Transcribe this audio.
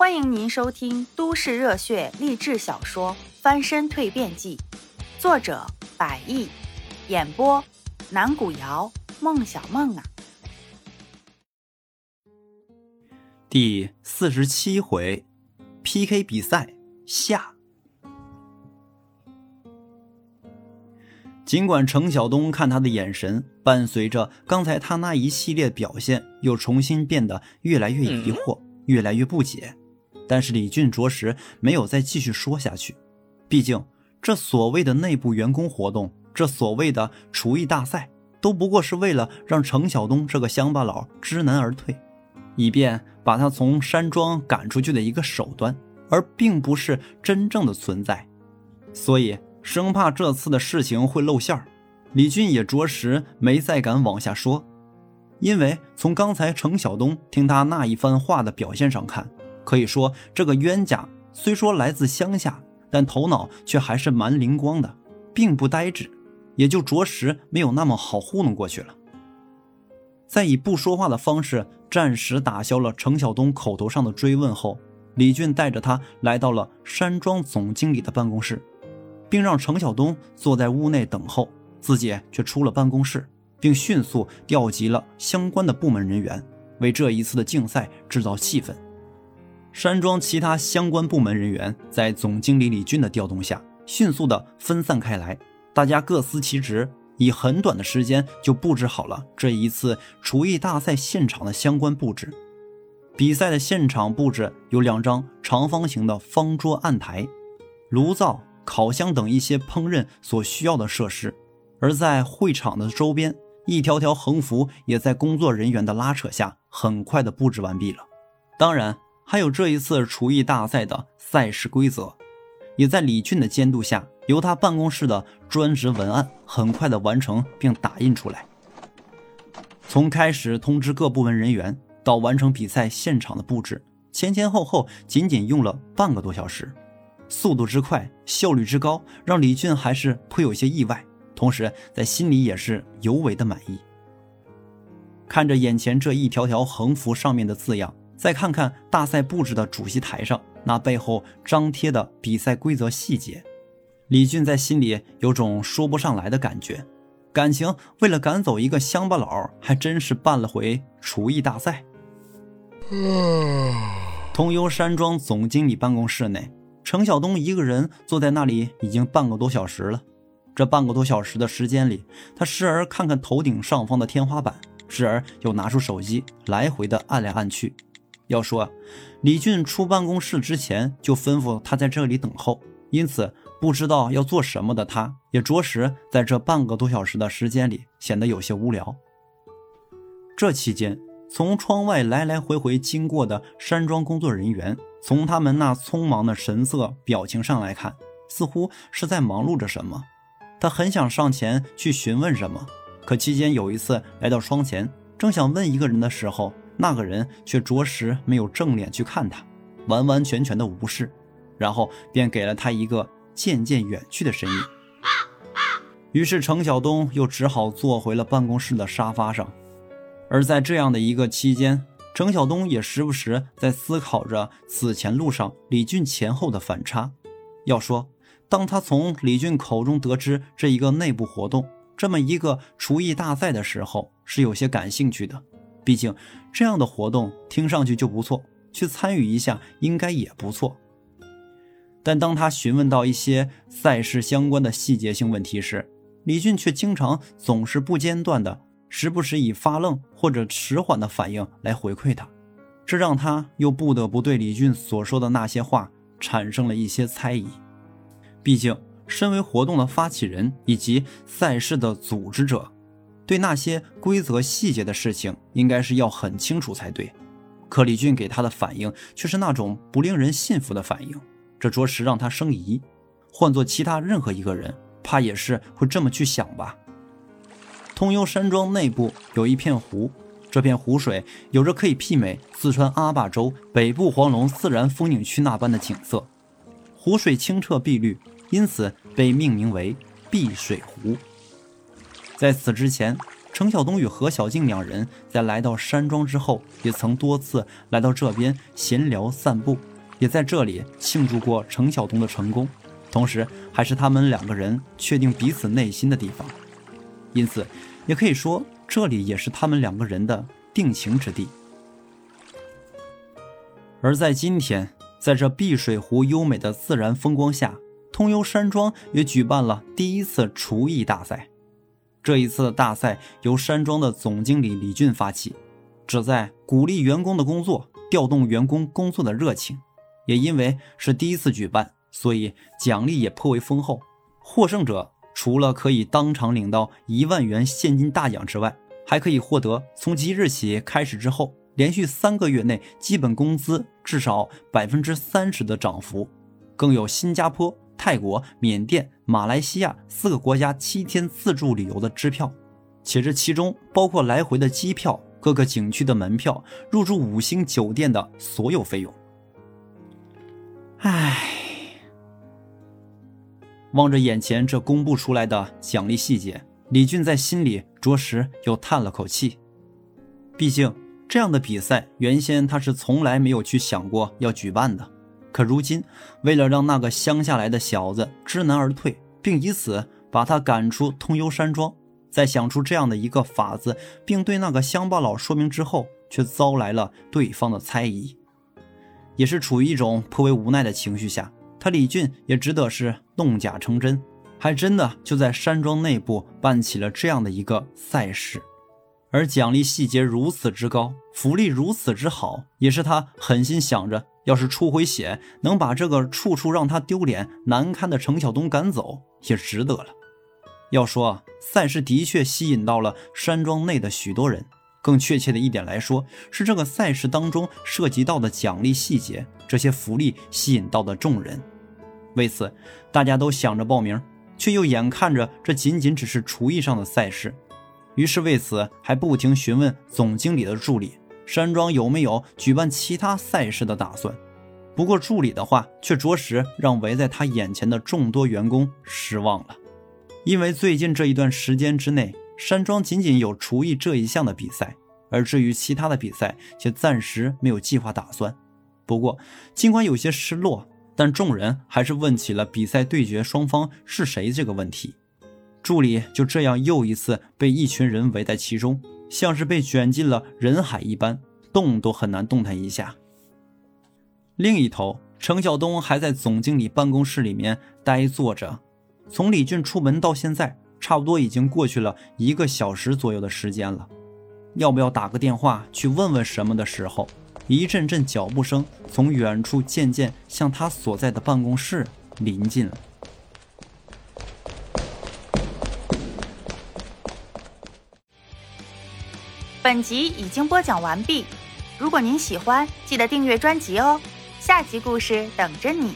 欢迎您收听都市热血励志小说《翻身蜕变记》，作者：百亿，演播：南古瑶、孟小梦啊。第四十七回，PK 比赛下。尽管程晓东看他的眼神，伴随着刚才他那一系列表现，又重新变得越来越疑惑，越来越不解。但是李俊着实没有再继续说下去，毕竟这所谓的内部员工活动，这所谓的厨艺大赛，都不过是为了让程晓东这个乡巴佬知难而退，以便把他从山庄赶出去的一个手段，而并不是真正的存在。所以生怕这次的事情会露馅儿，李俊也着实没再敢往下说，因为从刚才程晓东听他那一番话的表现上看。可以说，这个冤家虽说来自乡下，但头脑却还是蛮灵光的，并不呆滞，也就着实没有那么好糊弄过去了。在以不说话的方式暂时打消了程晓东口头上的追问后，李俊带着他来到了山庄总经理的办公室，并让程晓东坐在屋内等候，自己却出了办公室，并迅速调集了相关的部门人员，为这一次的竞赛制造气氛。山庄其他相关部门人员在总经理李俊的调动下，迅速的分散开来，大家各司其职，以很短的时间就布置好了这一次厨艺大赛现场的相关布置。比赛的现场布置有两张长方形的方桌、案台、炉灶、烤箱等一些烹饪所需要的设施，而在会场的周边，一条条横幅也在工作人员的拉扯下，很快的布置完毕了。当然。还有这一次厨艺大赛的赛事规则，也在李俊的监督下，由他办公室的专职文案很快的完成并打印出来。从开始通知各部门人员到完成比赛现场的布置，前前后后仅仅用了半个多小时，速度之快，效率之高，让李俊还是颇有些意外，同时在心里也是尤为的满意。看着眼前这一条条横幅上面的字样。再看看大赛布置的主席台上那背后张贴的比赛规则细节，李俊在心里有种说不上来的感觉。感情为了赶走一个乡巴佬，还真是办了回厨艺大赛。通幽山庄总经理办公室内，程晓东一个人坐在那里已经半个多小时了。这半个多小时的时间里，他时而看看头顶上方的天花板，时而又拿出手机来回的按来按去。要说，李俊出办公室之前就吩咐他在这里等候，因此不知道要做什么的他，也着实在这半个多小时的时间里显得有些无聊。这期间，从窗外来来回回经过的山庄工作人员，从他们那匆忙的神色、表情上来看，似乎是在忙碌着什么。他很想上前去询问什么，可期间有一次来到窗前，正想问一个人的时候。那个人却着实没有正脸去看他，完完全全的无视，然后便给了他一个渐渐远去的身影。于是程晓东又只好坐回了办公室的沙发上。而在这样的一个期间，程晓东也时不时在思考着此前路上李俊前后的反差。要说，当他从李俊口中得知这一个内部活动，这么一个厨艺大赛的时候，是有些感兴趣的。毕竟，这样的活动听上去就不错，去参与一下应该也不错。但当他询问到一些赛事相关的细节性问题时，李俊却经常总是不间断的，时不时以发愣或者迟缓的反应来回馈他，这让他又不得不对李俊所说的那些话产生了一些猜疑。毕竟，身为活动的发起人以及赛事的组织者。对那些规则细节的事情，应该是要很清楚才对。可李俊给他的反应却是那种不令人信服的反应，这着实让他生疑。换做其他任何一个人，怕也是会这么去想吧。通幽山庄内部有一片湖，这片湖水有着可以媲美四川阿坝州北部黄龙自然风景区那般的景色。湖水清澈碧绿，因此被命名为碧水湖。在此之前，程晓东与何小静两人在来到山庄之后，也曾多次来到这边闲聊散步，也在这里庆祝过程晓东的成功，同时还是他们两个人确定彼此内心的地方，因此也可以说这里也是他们两个人的定情之地。而在今天，在这碧水湖优美的自然风光下，通幽山庄也举办了第一次厨艺大赛。这一次的大赛由山庄的总经理李俊发起，旨在鼓励员工的工作，调动员工工作的热情。也因为是第一次举办，所以奖励也颇为丰厚。获胜者除了可以当场领到一万元现金大奖之外，还可以获得从即日起开始之后。连续三个月内，基本工资至少百分之三十的涨幅，更有新加坡、泰国、缅甸、马来西亚四个国家七天自助旅游的支票，且这其中包括来回的机票、各个景区的门票、入住五星酒店的所有费用。唉，望着眼前这公布出来的奖励细节，李俊在心里着实又叹了口气，毕竟。这样的比赛，原先他是从来没有去想过要举办的。可如今，为了让那个乡下来的小子知难而退，并以此把他赶出通幽山庄，在想出这样的一个法子，并对那个乡巴佬说明之后，却遭来了对方的猜疑。也是处于一种颇为无奈的情绪下，他李俊也只得是弄假成真，还真的就在山庄内部办起了这样的一个赛事。而奖励细节如此之高，福利如此之好，也是他狠心想着，要是出回血，能把这个处处让他丢脸难堪的程晓东赶走，也值得了。要说赛事的确吸引到了山庄内的许多人，更确切的一点来说，是这个赛事当中涉及到的奖励细节，这些福利吸引到的众人。为此，大家都想着报名，却又眼看着这仅仅只是厨艺上的赛事。于是为此还不停询问总经理的助理山庄有没有举办其他赛事的打算。不过助理的话却着实让围在他眼前的众多员工失望了，因为最近这一段时间之内，山庄仅仅有厨艺这一项的比赛，而至于其他的比赛却暂时没有计划打算。不过尽管有些失落，但众人还是问起了比赛对决双方是谁这个问题。助理就这样又一次被一群人围在其中，像是被卷进了人海一般，动都很难动弹一下。另一头，程晓东还在总经理办公室里面呆坐着。从李俊出门到现在，差不多已经过去了一个小时左右的时间了。要不要打个电话去问问什么的时候，一阵阵脚步声从远处渐渐向他所在的办公室临近了。本集已经播讲完毕，如果您喜欢，记得订阅专辑哦，下集故事等着你。